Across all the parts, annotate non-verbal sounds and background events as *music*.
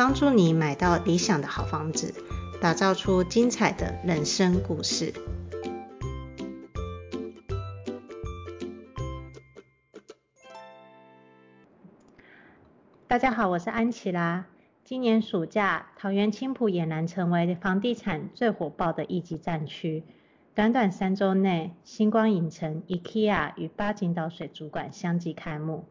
帮助你买到理想的好房子，打造出精彩的人生故事。大家好，我是安琪拉。今年暑假，桃园青埔俨然成为房地产最火爆的一级战区。短短三周内，星光影城、IKEA 与八景岛水族馆相继开幕。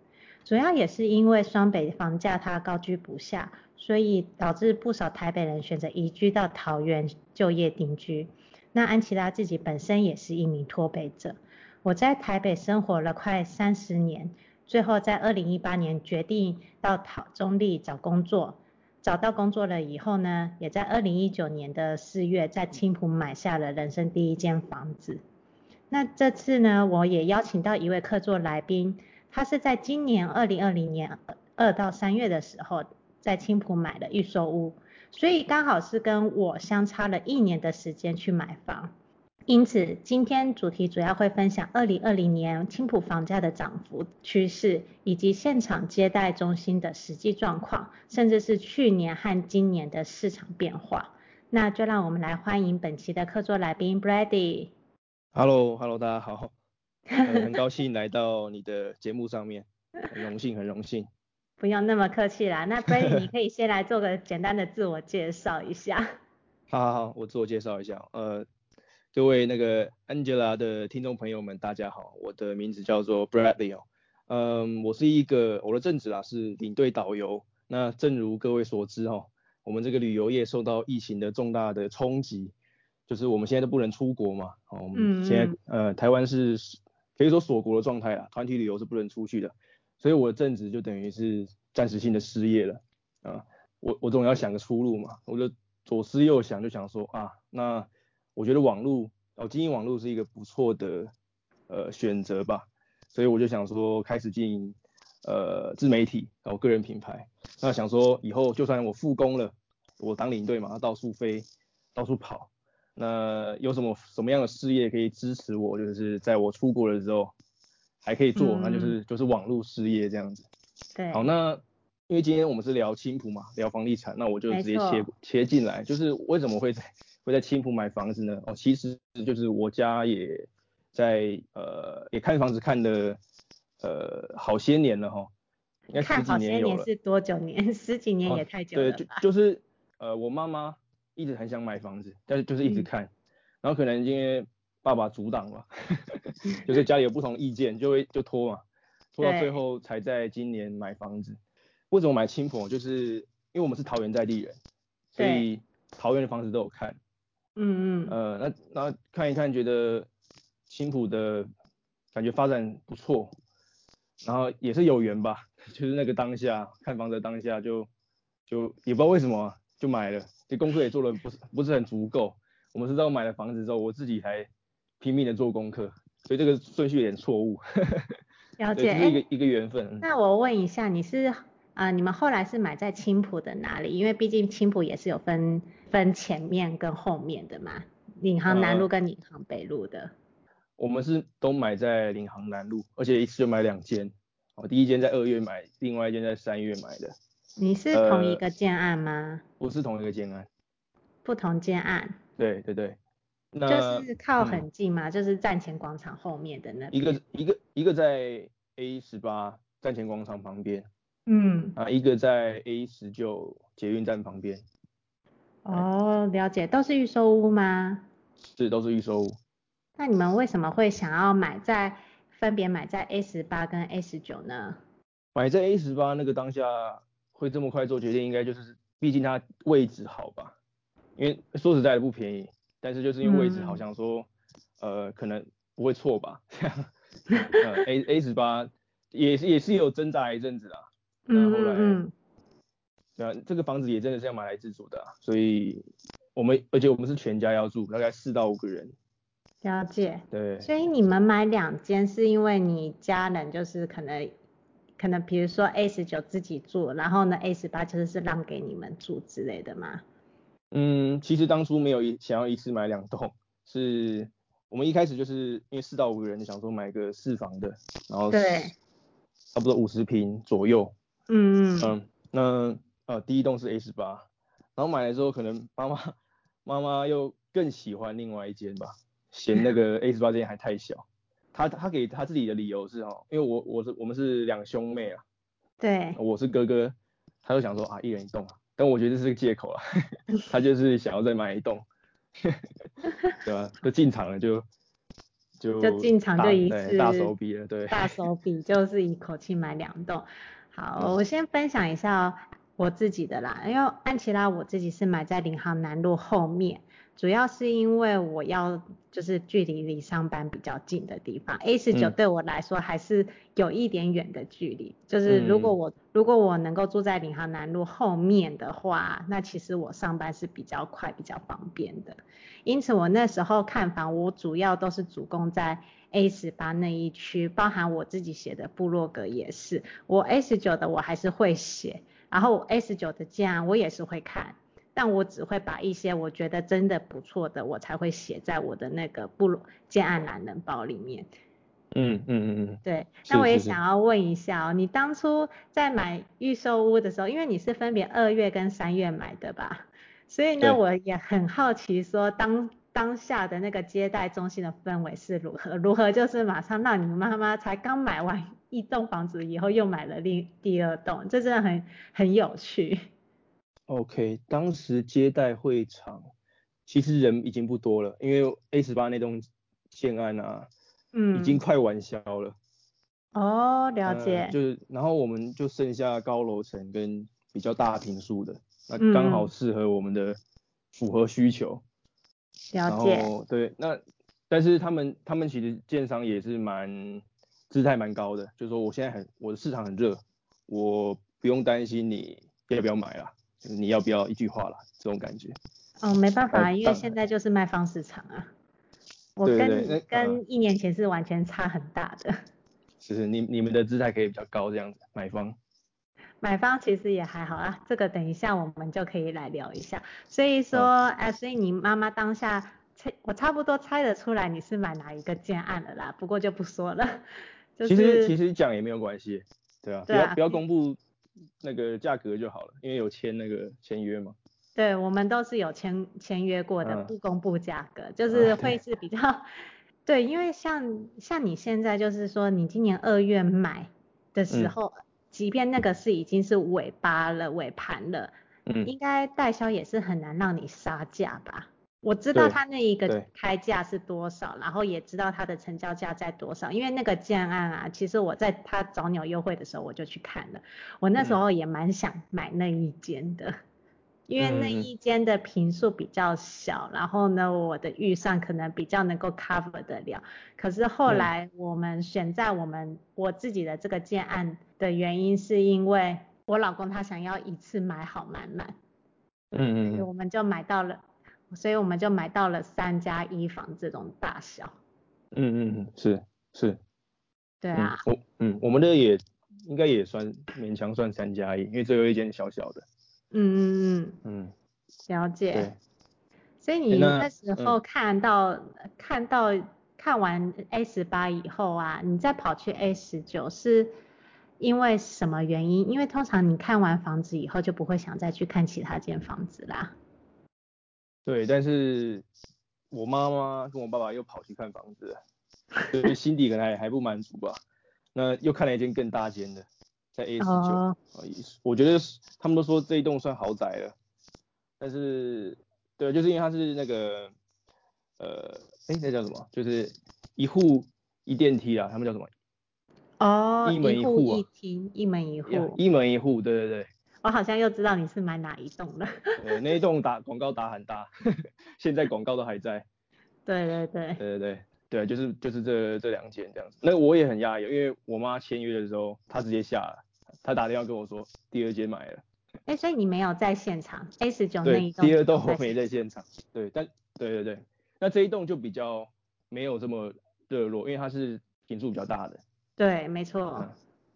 主要也是因为双北房价它高居不下。所以导致不少台北人选择移居到桃园就业定居。那安琪拉自己本身也是一名脱北者。我在台北生活了快三十年，最后在二零一八年决定到桃中坜找工作。找到工作了以后呢，也在二零一九年的四月在青埔买下了人生第一间房子。那这次呢，我也邀请到一位客座来宾，他是在今年二零二零年二到三月的时候。在青浦买了预售屋，所以刚好是跟我相差了一年的时间去买房，因此今天主题主要会分享二零二零年青浦房价的涨幅趋势，以及现场接待中心的实际状况，甚至是去年和今年的市场变化。那就让我们来欢迎本期的客座来宾 Brady。Hello，Hello，大家好，很高兴来到你的节目上面，很荣幸，很荣幸。不用那么客气啦，那 *laughs* Brady 你可以先来做个简单的自我介绍一下。*laughs* 好好好，我自我介绍一下，呃，各位那个 Angela 的听众朋友们，大家好，我的名字叫做 Bradley 哦，嗯，我是一个我的正职啊是领队导游。那正如各位所知哦，我们这个旅游业受到疫情的重大的冲击，就是我们现在都不能出国嘛，哦，我们现在呃台湾是可以说锁国的状态啦，团体旅游是不能出去的。所以我的正职就等于是暂时性的失业了啊，我我总要想个出路嘛，我就左思右想，就想说啊，那我觉得网络哦经营网络是一个不错的呃选择吧，所以我就想说开始经营呃自媒体，然后个人品牌，那想说以后就算我复工了，我当领队嘛，到处飞，到处跑，那有什么什么样的事业可以支持我，就是在我出国的时候。还可以做，那就是就是网络事业这样子。对。好，那因为今天我们是聊青浦嘛，聊房地产，那我就直接切切进来，就是为什么会在会在青浦买房子呢？哦，其实就是我家也在呃也看房子看的呃好些年了哈，应该十几年有了。看好些年是多久年？*laughs* 十几年也太久了。哦。对，就就是呃我妈妈一直很想买房子，但是就是一直看，嗯、然后可能因为。爸爸阻挡嘛，就是家里有不同意见，就会就拖嘛，拖到最后才在今年买房子。为什么买青埔？就是因为我们是桃园在地人，所以桃园的房子都有看。嗯嗯。呃，那那看一看，觉得青埔的感觉发展不错，然后也是有缘吧，*laughs* 就是那个当下看房子的当下就就也不知道为什么就买了，这功课也做的不是不是很足够。我们是到买了房子之后，我自己才。拼命的做功课，所以这个顺序有点错误。*laughs* 了解，是一个、欸、一个缘分。那我问一下，你是啊、呃，你们后来是买在青浦的哪里？因为毕竟青浦也是有分分前面跟后面的嘛，领航南路跟领航北路的、呃。我们是都买在领航南路，而且一次就买两间。我第一间在二月买，另外一间在三月买的。你是同一个建案吗？呃、不是同一个建案。不同建案。对对对。那就是靠很近嘛，嗯、就是站前广场后面的那。一个一个一个在 A 十八站前广场旁边，嗯，啊，一个在 A 十九捷运站旁边。哦，了解，都是预售屋吗？是，都是预售屋。那你们为什么会想要买在分别买在 A 十八跟 A 十九呢？买在 A 十八那个当下会这么快做决定，应该就是毕竟它位置好吧？因为说实在的不便宜。但是就是因为位置好像说，嗯、呃，可能不会错吧？*laughs* 呃，A A 十八也是也是有挣扎一阵子啊，然后后来，嗯，对啊，这个房子也真的是要买来自住的啊，所以我们而且我们是全家要住，大概四到五个人。了解。对。所以你们买两间是因为你家人就是可能可能比如说 A 十九自己住，然后呢 A 十八就是是让给你们住之类的吗？嗯，其实当初没有一想要一次买两栋，是我们一开始就是因为四到五个人想说买个四房的，然后对，差不多五十平左右。嗯嗯。嗯，那呃第一栋是 A 十八，然后买了之后可能妈妈妈妈又更喜欢另外一间吧，嫌那个 *laughs* A 十八这间还太小。他他给他自己的理由是哦，因为我我是我们是两兄妹啊，对，我是哥哥，他就想说啊一人一栋啊。但我觉得这是个借口啊，他就是想要再买一栋，对吧？就进场了就就就进场就一次大手笔了，对，大手笔就是一口气买两栋。好，我先分享一下我自己的啦，因为安琪拉我自己是买在领航南路后面。主要是因为我要就是距离离上班比较近的地方，A 十九对我来说还是有一点远的距离。嗯、就是如果我如果我能够住在领航南路后面的话，那其实我上班是比较快比较方便的。因此我那时候看房，我主要都是主攻在 A 十八那一区，包含我自己写的部落格也是。我 A 十九的我还是会写，然后十九的建案我也是会看。但我只会把一些我觉得真的不错的，我才会写在我的那个部落建案懒人包里面。嗯嗯嗯嗯。对，那我也想要问一下哦，你当初在买预售屋的时候，因为你是分别二月跟三月买的吧？所以呢，我也很好奇说当当下的那个接待中心的氛围是如何？如何就是马上让你妈妈才刚买完一栋房子以后又买了另第二栋，这真的很很有趣。OK，当时接待会场其实人已经不多了，因为 A 十八那栋建案啊，嗯，已经快完销了。哦，了解。呃、就是，然后我们就剩下高楼层跟比较大平数的，那刚好适合我们的符合需求。嗯、了解。对，那但是他们他们其实建商也是蛮姿态蛮高的，就是说我现在很我的市场很热，我不用担心你要不要买啦。你要不要一句话啦？这种感觉。哦，没办法，因为现在就是卖方市场啊。我跟跟一年前是完全差很大的。*laughs* 是是，你你们的姿态可以比较高这样子，买方。买方其实也还好啊，这个等一下我们就可以来聊一下。所以说，哎、嗯，所以你妈妈当下猜，我差不多猜得出来你是买哪一个建案的啦，不过就不说了。就是、其实其实讲也没有关系，对啊，对啊不要不要公布。那个价格就好了，因为有签那个签约嘛。对，我们都是有签签约过的，不公布价格，嗯、就是会是比较，啊、对，对，因为像像你现在就是说你今年二月买的时候，嗯、即便那个是已经是尾巴了尾盘了，嗯，应该代销也是很难让你杀价吧。我知道他那一个开价是多少，然后也知道他的成交价在多少，因为那个建案啊，其实我在他早鸟优惠的时候我就去看了，我那时候也蛮想买那一间的，嗯、因为那一间的平数比较小，然后呢，我的预算可能比较能够 cover 得了，可是后来我们选在我们我自己的这个建案的原因是因为我老公他想要一次买好满满，嗯嗯，我们就买到了。所以我们就买到了三加一房这种大小。嗯嗯嗯，是是。对啊。嗯、我嗯，我们的也应该也算勉强算三加一，因为最后一间小小的。嗯嗯嗯。嗯。了解。对。所以你那时候看到、看到看完 A 十八以后啊，你再跑去 A 十九是因为什么原因？因为通常你看完房子以后就不会想再去看其他间房子啦。对，但是我妈妈跟我爸爸又跑去看房子了，所以心底可能还还不满足吧。那又看了一间更大间的，在 A 十九，啊，我觉得他们都说这一栋算豪宅了。但是，对，就是因为它是那个，呃，哎，那叫什么？就是一户一电梯啊，他们叫什么？哦，一门一户，一厅一门一户，一门一户，对对对。我好像又知道你是买哪一栋了。对，那一栋打广告打很大，*laughs* 现在广告都还在。对对对。对对对对，就是就是这这两间这样子。那我也很讶异，因为我妈签约的时候，她直接下了，她打电话跟我说第二间买了，哎、欸，所以你没有在现场 A 十九那一栋？对，第二栋我没在现场。对，但对对对，那这一栋就比较没有这么热络，因为它是坪数比较大的。对，没错、嗯。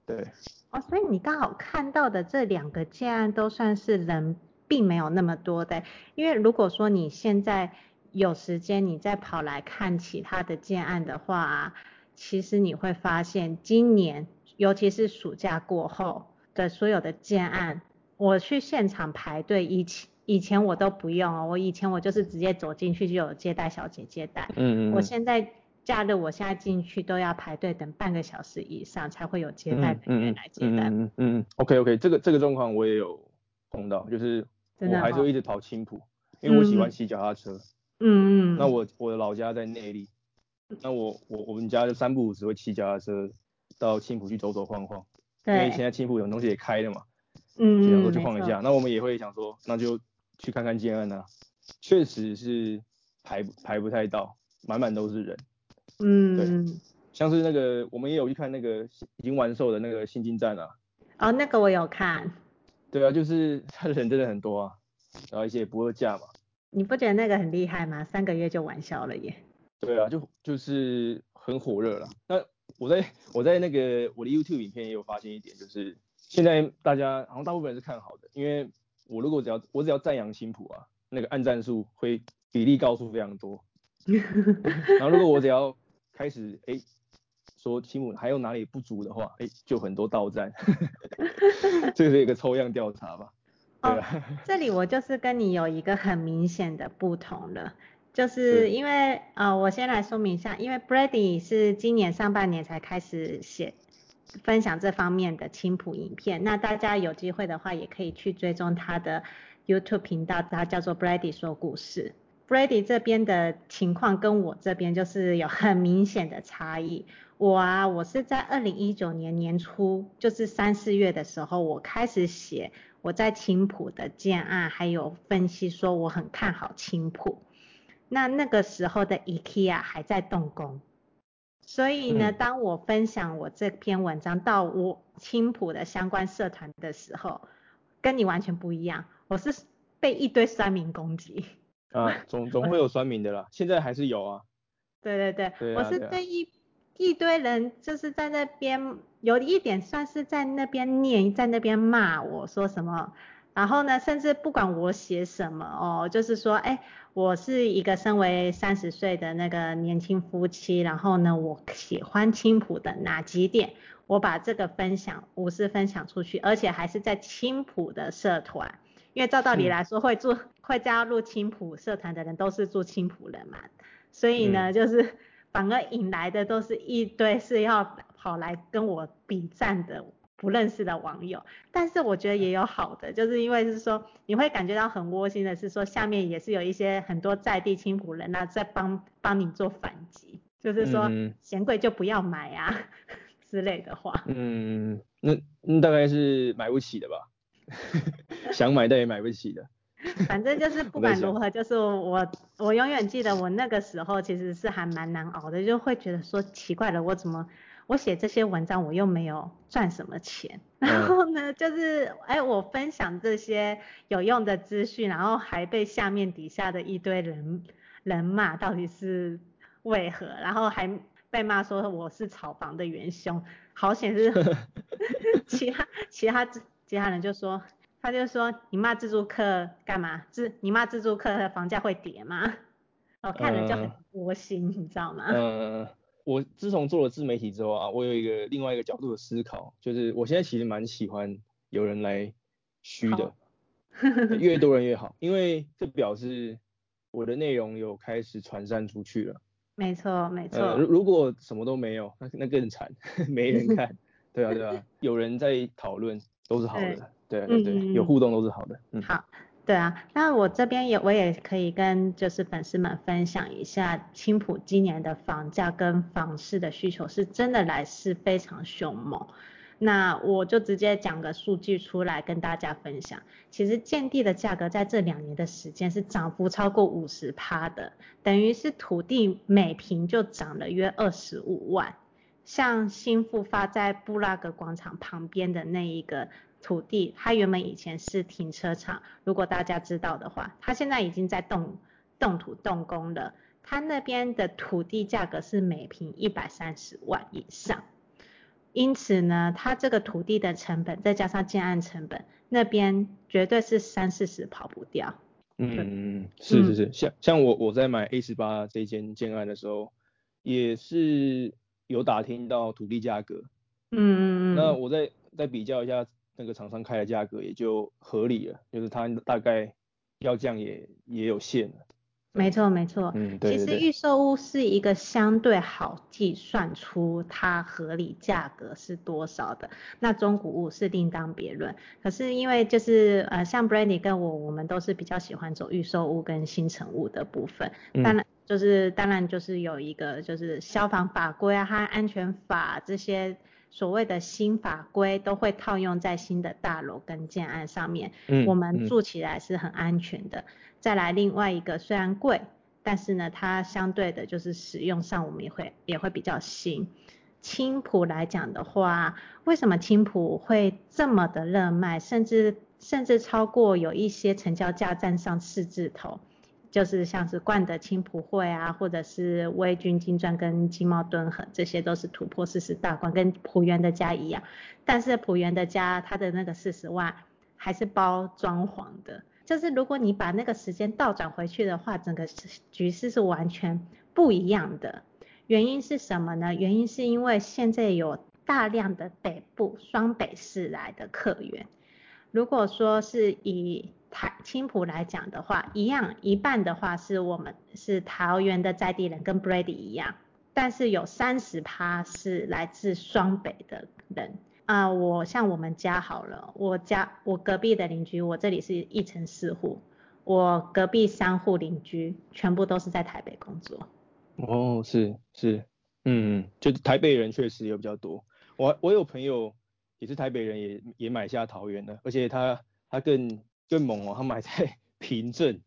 对。哦，所以你刚好看到的这两个建案都算是人并没有那么多的，因为如果说你现在有时间，你再跑来看其他的建案的话、啊，其实你会发现今年，尤其是暑假过后的所有的建案。我去现场排队，以前以前我都不用哦，我以前我就是直接走进去就有接待小姐接待。嗯嗯。我现在假日我现在进去都要排队等半个小时以上才会有接待人员来接待。嗯嗯嗯。OK OK，这个这个状况我也有碰到，就是我还是会一直跑青浦，因为我喜欢骑脚踏车。嗯嗯。那我我的老家在内坜，那我我我们家就三不五时会骑脚踏车到青浦去走走晃晃。对。因为现在青浦有东西也开了嘛。嗯，想说去晃一下，那我们也会想说，那就去看看建安啊。确实是排排不太到，满满都是人。嗯，对，像是那个我们也有去看那个已经完售的那个新金站啊。哦，那个我有看。对啊，就是他的人真的很多啊，然后一些也不二价嘛。你不觉得那个很厉害吗？三个月就完销了耶。对啊，就就是很火热了。那我在我在那个我的 YouTube 影片也有发现一点，就是。现在大家好像大部分人是看好的，因为我如果只要我只要赞扬新埔啊，那个按赞数会比例高出非常多。*laughs* 然后如果我只要开始哎、欸、说青埔还有哪里不足的话，哎、欸、就很多倒赞。*laughs* 这是一个抽样调查吧？哦，这里我就是跟你有一个很明显的不同了，就是因为呃我先来说明一下，因为 Brady 是今年上半年才开始写。分享这方面的青埔影片，那大家有机会的话，也可以去追踪他的 YouTube 频道，他叫做 Brady 说故事。Brady 这边的情况跟我这边就是有很明显的差异。*laughs* 我啊，我是在二零一九年年初，就是三四月的时候，我开始写我在青浦的建案，还有分析说我很看好青浦。那那个时候的 IKEA 还在动工。所以呢，当我分享我这篇文章到我青浦的相关社团的时候，跟你完全不一样。我是被一堆酸民攻击。啊，*laughs* 总总会有酸民的啦，现在还是有啊。对对对，对啊、我是对一一堆人就是在那边有一点算是在那边念，在那边骂我说什么。然后呢，甚至不管我写什么哦，就是说，哎，我是一个身为三十岁的那个年轻夫妻，然后呢，我喜欢青浦的哪几点，我把这个分享，无私分享出去，而且还是在青浦的社团，因为照道理来说，会住会加入青浦社团的人都是住青浦人嘛，所以呢，嗯、就是反而引来的都是一堆是要跑来跟我比赞的。不认识的网友，但是我觉得也有好的，就是因为是说你会感觉到很窝心的是说下面也是有一些很多在地青浦人那在帮帮你做反击，就是说嫌贵就不要买啊 *laughs* 之类的话。嗯，那那大概是买不起的吧？*laughs* 想买但也买不起的。*laughs* 反正就是不管如何，就是我我永远记得我那个时候其实是还蛮难熬的，就会觉得说奇怪了，我怎么？我写这些文章，我又没有赚什么钱，*laughs* 然后呢，就是哎，我分享这些有用的资讯，然后还被下面底下的一堆人人骂，到底是为何？然后还被骂说我是炒房的元凶，好险是 *laughs* 其他其他其他人就说，他就说你骂自助客干嘛？自你骂自助客的房价会跌吗？我看了就很窝心，你知道吗？嗯。我自从做了自媒体之后啊，我有一个另外一个角度的思考，就是我现在其实蛮喜欢有人来虚的，*laughs* 越多人越好，因为这表示我的内容有开始传散出去了。没错，没错。呃，如果什么都没有，那那更惨，*laughs* 没人看。*laughs* 对啊，对啊，有人在讨论都是好的，对，对对有互动都是好的。嗯，好。对啊，那我这边也我也可以跟就是粉丝们分享一下，青浦今年的房价跟房市的需求是真的来势非常凶猛。那我就直接讲个数据出来跟大家分享。其实建地的价格在这两年的时间是涨幅超过五十趴的，等于是土地每平就涨了约二十五万。像新复发在布拉格广场旁边的那一个。土地，它原本以前是停车场，如果大家知道的话，它现在已经在动动土动工了。它那边的土地价格是每平一百三十万以上，因此呢，它这个土地的成本再加上建案成本，那边绝对是三四十跑不掉。嗯嗯，是是是，嗯、像像我我在买 A 十八这间建案的时候，也是有打听到土地价格。嗯嗯嗯。那我再再比较一下那个厂商开的价格，也就合理了，就是它大概要降也也有限了。没错没错，嗯，对对对，其实预售屋是一个相对好计算出它合理价格是多少的，那中古屋是另当别论。可是因为就是呃像 Brandy 跟我，我们都是比较喜欢走预售屋跟新成屋的部分，当然就是当然就是有一个就是消防法规啊和安全法这些。所谓的新法规都会套用在新的大楼跟建案上面，嗯，我们住起来是很安全的。嗯、再来另外一个，虽然贵，但是呢，它相对的就是使用上我们也会也会比较新。青浦来讲的话，为什么青浦会这么的热卖，甚至甚至超过有一些成交价站上四字头？就是像是冠德青埔会啊，或者是威军金砖跟金茂敦和，这些都是突破四十大关，跟浦原的家一样。但是浦原的家它的那个四十万还是包装潢的，就是如果你把那个时间倒转回去的话，整个局势是完全不一样的。原因是什么呢？原因是因为现在有大量的北部双北市来的客源，如果说是以台青埔来讲的话，一样一半的话是我们是桃园的在地人，跟 Brady 一样，但是有三十趴是来自双北的人啊、我像我们家好了，我家我隔壁的邻居，我这里是一层四户，我隔壁三户邻居全部都是在台北工作。哦，是是，嗯，就台北人确实也比较多。我我有朋友也是台北人也，也也买下桃园的，而且他他更。更猛哦，他买在 *laughs* 平镇，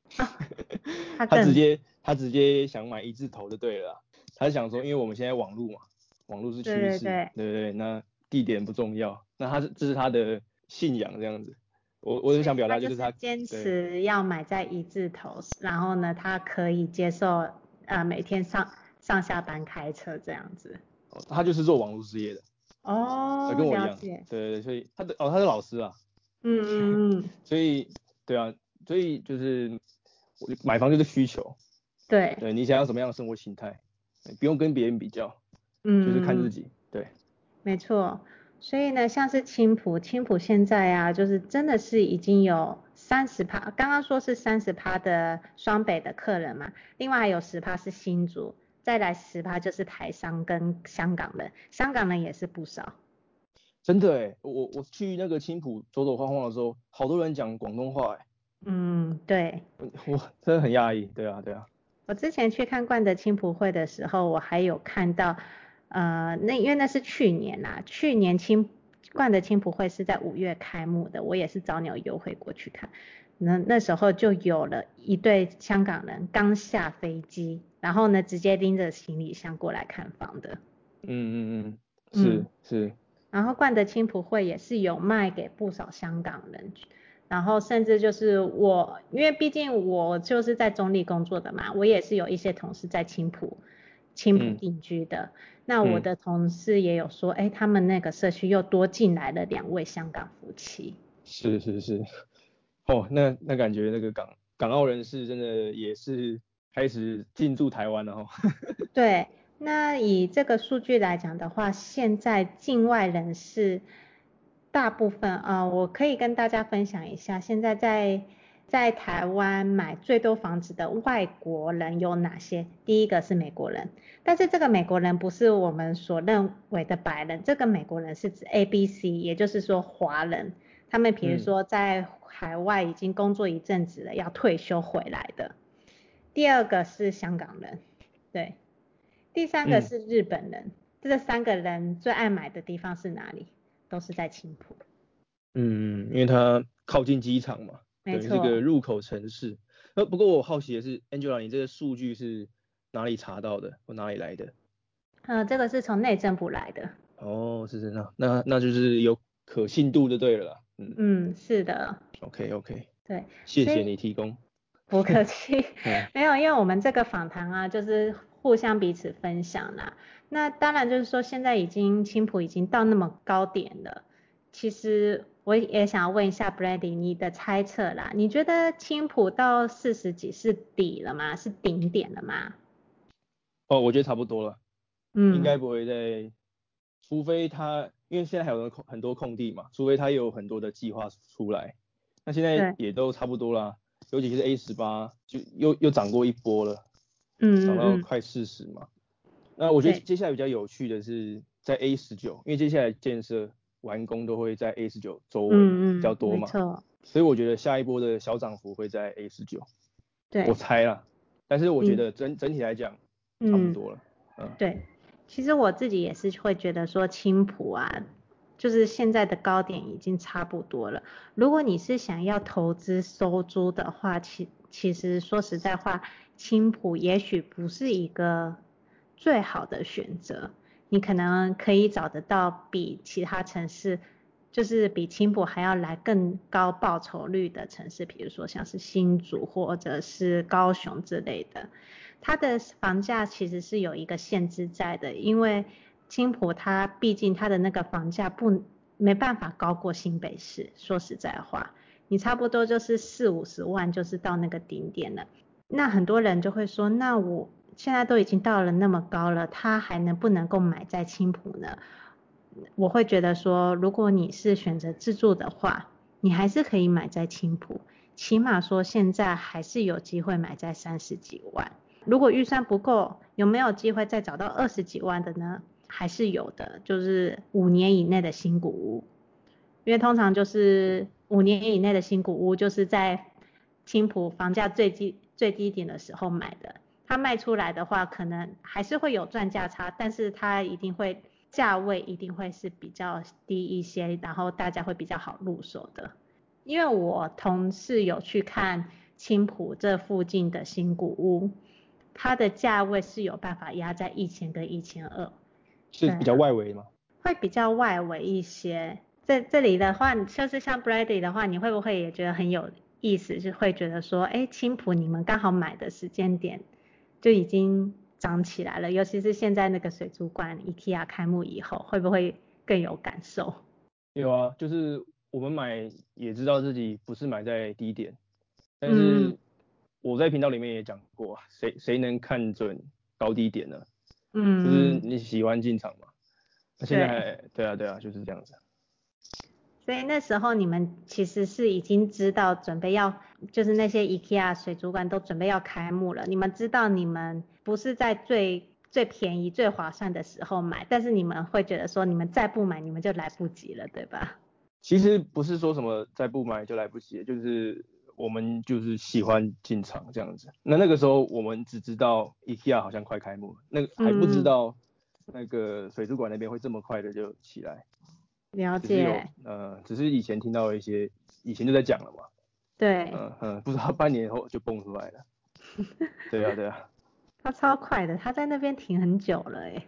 他直接他直接想买一字头就对了，他想说，因为我们现在网络嘛，网络是趋势，对对对，对对对，那地点不重要，那他是这是他的信仰这样子，我我就想表达就是他坚持要买在一字头，然后呢，他可以接受呃每天上上下班开车这样子，他就是做网络事业的，哦，跟我一样，对对对，所以他的哦他是老师啊。嗯嗯嗯，*laughs* 所以对啊，所以就是买房就是需求，对，对你想要什么样的生活形态，不用跟别人比较，嗯，就是看自己，对，没错，所以呢，像是青浦，青浦现在啊，就是真的是已经有三十趴，刚刚说是三十趴的双北的客人嘛，另外还有十趴是新竹，再来十趴就是台商跟香港人，香港人也是不少。真的哎，我我去那个青浦走走晃晃的时候，好多人讲广东话哎。嗯，对。*laughs* 我真的很讶异，对啊对啊。我之前去看冠德青浦会的时候，我还有看到，呃，那因为那是去年啦，去年青冠德青浦会是在五月开幕的，我也是早鸟优惠过去看，那那时候就有了一对香港人刚下飞机，然后呢直接拎着行李箱过来看房的。嗯嗯嗯，是、嗯、是。然后冠德青埔会也是有卖给不少香港人，然后甚至就是我，因为毕竟我就是在中立工作的嘛，我也是有一些同事在青浦，青浦定居的。嗯、那我的同事也有说，哎、嗯，他们那个社区又多进来了两位香港夫妻。是是是，哦，那那感觉那个港港澳人士真的也是开始进驻台湾了哦。*laughs* 对。那以这个数据来讲的话，现在境外人士大部分啊、呃，我可以跟大家分享一下，现在在在台湾买最多房子的外国人有哪些？第一个是美国人，但是这个美国人不是我们所认为的白人，这个美国人是指 ABC，也就是说华人，他们比如说在海外已经工作一阵子了，要退休回来的。第二个是香港人，对。第三个是日本人，嗯、这三个人最爱买的地方是哪里？都是在青浦。嗯，因为它靠近机场嘛，等于，这个入口城市。呃，不过我好奇的是，Angela，你这个数据是哪里查到的，或哪里来的？呃，这个是从内政部来的。哦，是这样那那就是有可信度就对了啦。嗯嗯，是的。OK OK。对，谢谢你提供。不客气 *laughs* *laughs* 没有，因为我们这个访谈啊，就是互相彼此分享啦。那当然就是说，现在已经青浦已经到那么高点了。其实我也想要问一下 Brady，你的猜测啦，你觉得青浦到四十几是底了吗？是顶点了吗？哦，我觉得差不多了。嗯，应该不会再，除非他，因为现在还有空很多空地嘛，除非他有很多的计划出来。那现在也都差不多啦。尤其是 A 十八，就又又涨过一波了，嗯，涨到快四十嘛。那我觉得接下来比较有趣的是在 A 十九，因为接下来建设完工都会在 A 十九周围比较多嘛。所以我觉得下一波的小涨幅会在 A 十九，对，我猜啦。但是我觉得整、嗯、整体来讲差不多了，嗯，对。其实我自己也是会觉得说青浦啊。就是现在的高点已经差不多了。如果你是想要投资收租的话，其其实说实在话，青埔也许不是一个最好的选择。你可能可以找得到比其他城市，就是比青埔还要来更高报酬率的城市，比如说像是新竹或者是高雄之类的。它的房价其实是有一个限制在的，因为。青埔它毕竟它的那个房价不没办法高过新北市，说实在话，你差不多就是四五十万就是到那个顶点了。那很多人就会说，那我现在都已经到了那么高了，他还能不能够买在青浦呢？我会觉得说，如果你是选择自住的话，你还是可以买在青浦，起码说现在还是有机会买在三十几万。如果预算不够，有没有机会再找到二十几万的呢？还是有的，就是五年以内的新古屋，因为通常就是五年以内的新古屋，就是在青浦房价最低最低点的时候买的，它卖出来的话，可能还是会有赚价差，但是它一定会价位一定会是比较低一些，然后大家会比较好入手的。因为我同事有去看青浦这附近的新古屋，它的价位是有办法压在一千跟一千二。是比较外围吗？会比较外围一些。在这里的话，就是像 Brady 的话，你会不会也觉得很有意思？是会觉得说，哎，青浦你们刚好买的时间点就已经涨起来了，尤其是现在那个水族馆 IKEA 开幕以后，会不会更有感受？有啊，就是我们买也知道自己不是买在低点，但是我在频道里面也讲过，谁谁能看准高低点呢？嗯，就是你喜欢进场嘛？那现在对，对啊对啊，就是这样子。所以那时候你们其实是已经知道准备要，就是那些 IKEA 水族馆都准备要开幕了。你们知道你们不是在最最便宜、最划算的时候买，但是你们会觉得说，你们再不买，你们就来不及了，对吧？其实不是说什么再不买就来不及，就是。我们就是喜欢进场这样子。那那个时候我们只知道 IKEA 好像快开幕了，那个还不知道那个水族馆那边会这么快的就起来。了解。呃，只是以前听到一些，以前就在讲了嘛。对。嗯嗯，不知道半年后就蹦出来了。*laughs* 对啊对啊。他超快的，他在那边停很久了哎。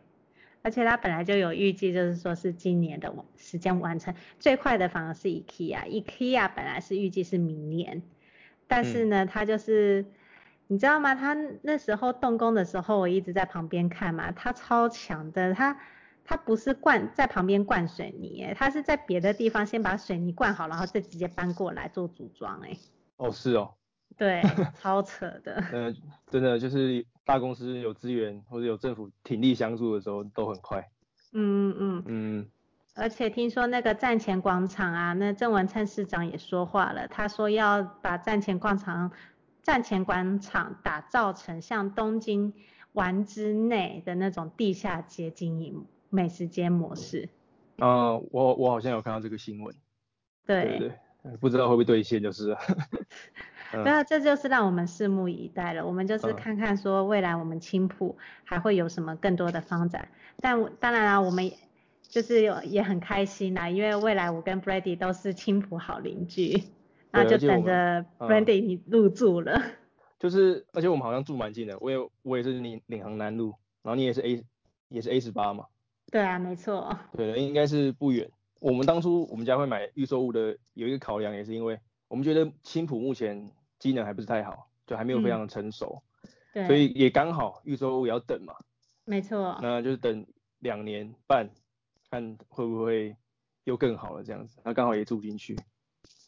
而且他本来就有预计，就是说是今年的时间完成。最快的反而是 IKEA，IKEA 本来是预计是明年。但是呢，他就是，你知道吗？他那时候动工的时候，我一直在旁边看嘛，他超强的，他他不是灌在旁边灌水泥，哎，他是在别的地方先把水泥灌好，然后再直接搬过来做组装，哎。哦，是哦。对，*laughs* 超扯的。嗯，真的就是大公司有资源或者有政府挺力相助的时候都很快。嗯嗯嗯。嗯。而且听说那个站前广场啊，那郑文灿市长也说话了，他说要把站前广场、站前广场打造成像东京丸之内的那种地下街经营美食街模式。啊、呃，我我好像有看到这个新闻。对。对不知道会不会兑现就是了。那、*laughs* 嗯、这就是让我们拭目以待了。我们就是看看说未来我们青浦还会有什么更多的发展。但当然啦，我们。就是有也很开心啦，因为未来我跟 Brady 都是青浦好邻居，*laughs* 那就等着 Brady 你入住了。就是，而且我们好像住蛮近的，我也我也是领领航南路，然后你也是 A 也是 A 十八嘛。对啊，没错。对，应该是不远。我们当初我们家会买预售物的有一个考量，也是因为我们觉得青浦目前机能还不是太好，就还没有非常的成熟，嗯、对，所以也刚好预售物也要等嘛，没错，那就是等两年半，看会不会又更好了这样子，那刚好也住进去，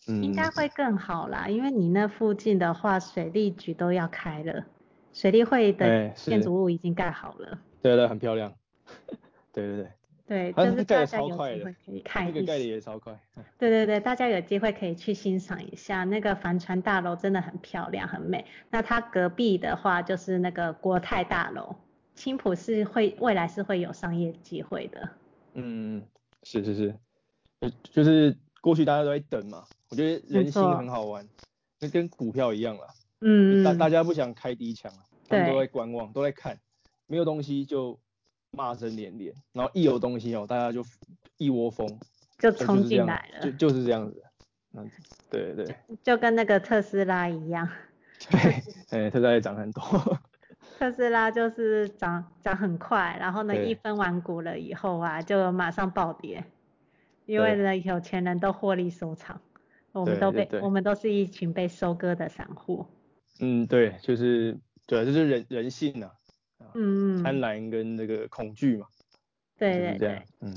嗯，应该会更好啦，因为你那附近的话，水利局都要开了，水利会的建筑物已经盖好了，欸、对对，很漂亮，对对对。对，就是大家有机会可以看一下。那个盖的也超快。对对对，大家有机会可以去欣赏一下，那个帆船大楼真的很漂亮，很美。那它隔壁的话就是那个国泰大楼，青浦是会未来是会有商业机会的。嗯，是是是，就就是过去大家都在等嘛，我觉得人心很好玩，就跟股票一样啦。嗯。大大家不想开第一枪，他们都在观望，都在看，没有东西就。骂声连连，然后一有东西哦，大家就一窝蜂就冲进来了，就就是这样子，嗯，对对，就跟那个特斯拉一样，对，哎，特斯拉也涨很多，*laughs* 特斯拉就是涨涨很快，然后呢，一分完股了以后啊，就马上暴跌，因为呢，有钱人都获利收场，我们都被我们都是一群被收割的散户，嗯，对，就是对，这是人人性啊。嗯，贪婪跟那个恐惧嘛，对对对，嗯，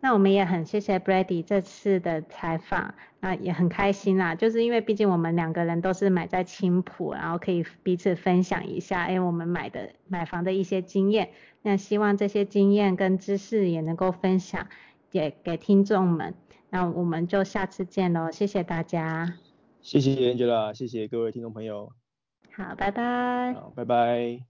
那我们也很谢谢 Brady 这次的采访，那也很开心啦，就是因为毕竟我们两个人都是买在青浦，然后可以彼此分享一下，哎，我们买的买房的一些经验，那希望这些经验跟知识也能够分享也给听众们，那我们就下次见喽，谢谢大家，谢谢 Angela，谢谢各位听众朋友，好，拜拜，好，拜拜。